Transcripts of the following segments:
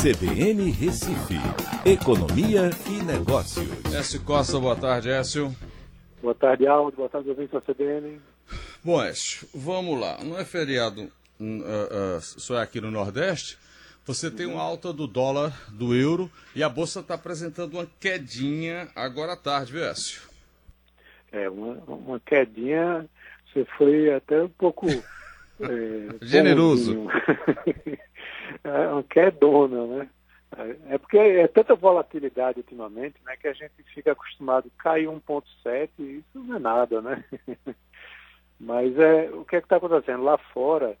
CBN Recife, Economia e Negócios. Écio Costa, boa tarde, Écio. Boa tarde, Aldo. Boa tarde, ouvintes da CBN. Bom, Écio, vamos lá. Não é feriado uh, uh, só é aqui no Nordeste? Você tem uma alta do dólar, do euro, e a Bolsa está apresentando uma quedinha agora à tarde, viu, Écio? É, uma, uma quedinha, você foi até um pouco... É, Generoso. é uma quedona, né? É porque é tanta volatilidade ultimamente, né, que a gente fica acostumado cair 1.7 e isso não é nada, né? Mas é, o que é que está acontecendo? Lá fora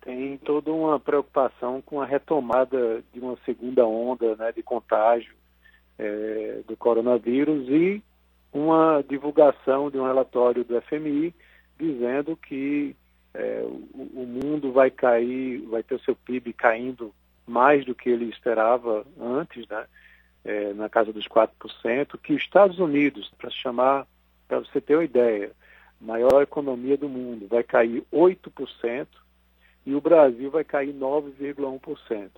tem toda uma preocupação com a retomada de uma segunda onda né, de contágio é, do coronavírus e uma divulgação de um relatório do FMI dizendo que é, o, o mundo vai cair, vai ter o seu PIB caindo mais do que ele esperava antes, né? É, na casa dos 4%, que os Estados Unidos, para chamar, para você ter uma ideia, maior economia do mundo, vai cair 8% e o Brasil vai cair 9,1%.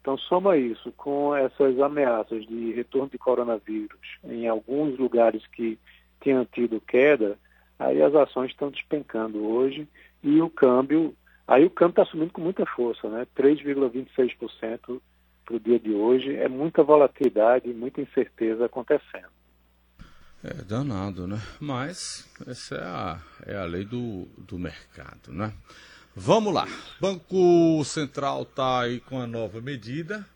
Então, soma isso com essas ameaças de retorno de coronavírus em alguns lugares que tinham tido queda, aí as ações estão despencando hoje e o câmbio, aí o câmbio está subindo com muita força, né? 3,26% para o dia de hoje, é muita volatilidade, muita incerteza acontecendo. É danado, né? Mas essa é a, é a lei do, do mercado, né? Vamos lá. Banco Central está aí com a nova medida,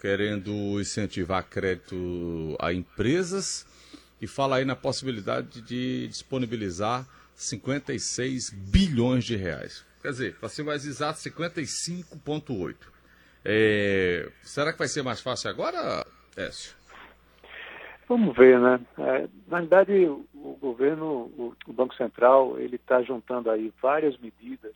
querendo incentivar crédito a empresas e fala aí na possibilidade de disponibilizar 56 bilhões de reais. Quer dizer, para ser mais exato, 55,8. É, será que vai ser mais fácil agora, Écio? Vamos ver, né? É, na verdade, o governo, o, Banco Central, ele está juntando aí várias medidas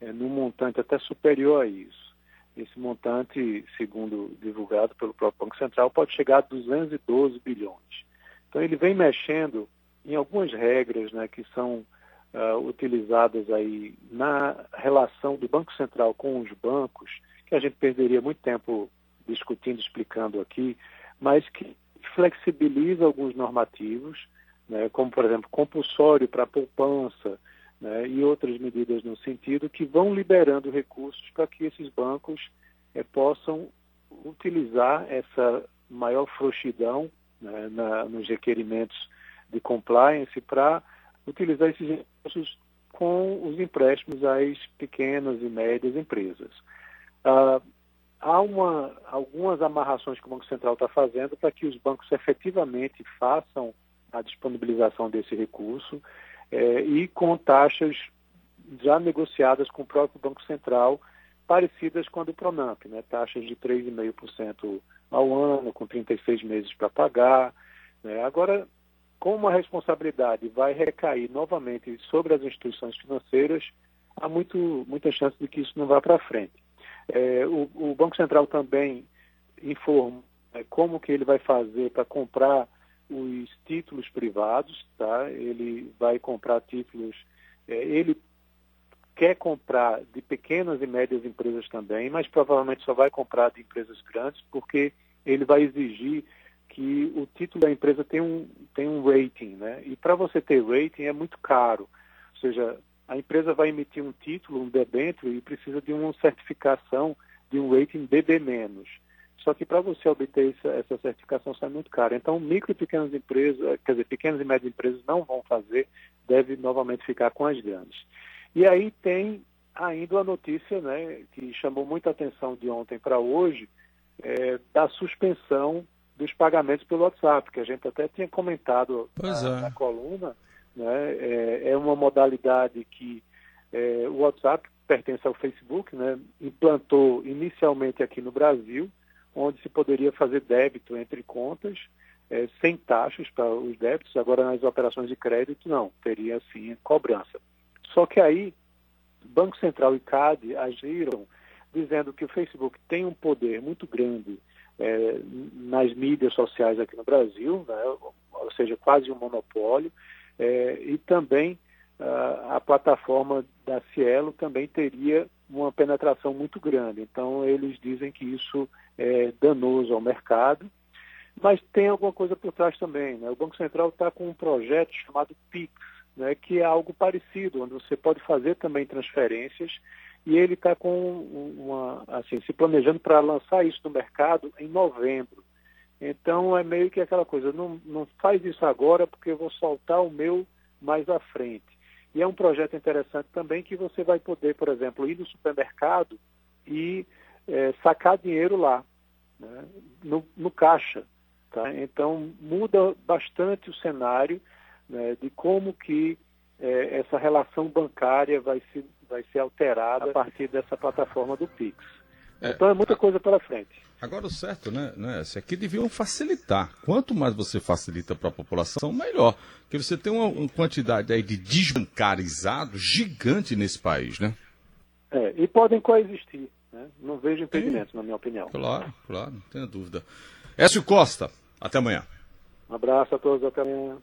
é, num montante até superior a isso. Esse montante, segundo divulgado pelo próprio Banco Central, pode chegar a 212 bilhões. Então ele vem mexendo em algumas regras né, que são uh, utilizadas aí na relação do Banco Central com os bancos, que a gente perderia muito tempo discutindo, explicando aqui, mas que flexibiliza alguns normativos, né, como, por exemplo, compulsório para poupança né, e outras medidas no sentido que vão liberando recursos para que esses bancos eh, possam utilizar essa maior frouxidão né, na, nos requerimentos de compliance para utilizar esses recursos com os empréstimos às pequenas e médias empresas. Ah, há uma, algumas amarrações que o Banco Central está fazendo para que os bancos efetivamente façam a disponibilização desse recurso eh, e com taxas já negociadas com o próprio Banco Central, parecidas com a do Pronamp, né? taxas de 3,5% ao ano, com 36 meses para pagar. Né? Agora, como a responsabilidade vai recair novamente sobre as instituições financeiras, há muito, muita chance de que isso não vá para frente. É, o, o, Banco Central também informa é, como que ele vai fazer para comprar os títulos privados, tá? Ele vai comprar títulos, é, ele quer comprar de pequenas e médias empresas também, mas provavelmente só vai comprar de empresas grandes, porque ele vai exigir que o título da empresa tem um, tem um rating, né? E para você ter rating é muito caro. Ou seja, a empresa vai emitir um título, um debênture, e precisa de uma certificação de um rating BB-. Só que para você obter essa, essa certificação sai muito caro. Então, micro e pequenas empresas, quer dizer, pequenas e médias empresas não vão fazer, deve novamente ficar com as grandes. E aí tem ainda uma notícia né, que chamou muita atenção de ontem para hoje, é, da suspensão dos pagamentos pelo WhatsApp, que a gente até tinha comentado na, é. na, coluna. Né? É, é, uma modalidade que é, o WhatsApp pertence ao Facebook, né? implantou inicialmente aqui no Brasil, onde se poderia fazer débito entre contas, é, sem taxas para os débitos, agora nas operações de crédito não, teria sim cobrança. Só que aí, Banco Central e CAD agiram dizendo que o Facebook tem um poder muito grande é, nas mídias sociais aqui no Brasil, né, ou seja, quase um monopólio, é, e também a, a plataforma da Cielo também teria uma penetração muito grande. Então, eles dizem que isso é danoso ao mercado, mas tem alguma coisa por trás também. Né? O Banco Central está com um projeto chamado PIX, né, que é algo parecido, onde você pode fazer também transferências, e ele está com uma, assim, se planejando para lançar isso no mercado em novembro. Então é meio que aquela coisa, não, não faz isso agora porque eu vou soltar o meu mais à frente. E é um projeto interessante também que você vai poder, por exemplo, ir no supermercado e é, sacar dinheiro lá, né, no, no, caixa. Tá? Então muda bastante o cenário né, de como que é, essa relação bancária vai se, vai ser alterada a partir dessa plataforma do Pix. É, então é muita coisa pela frente. Agora o certo, né, né que deviam facilitar. Quanto mais você facilita para a população, melhor. Porque você tem uma, uma, quantidade aí de desbancarizados gigante nesse país, né? É, e podem coexistir. Né? Não vejo impedimentos, na minha opinião. Claro, claro, não tenho dúvida. Écio Costa, até amanhã. Um abraço a todos, até amanhã.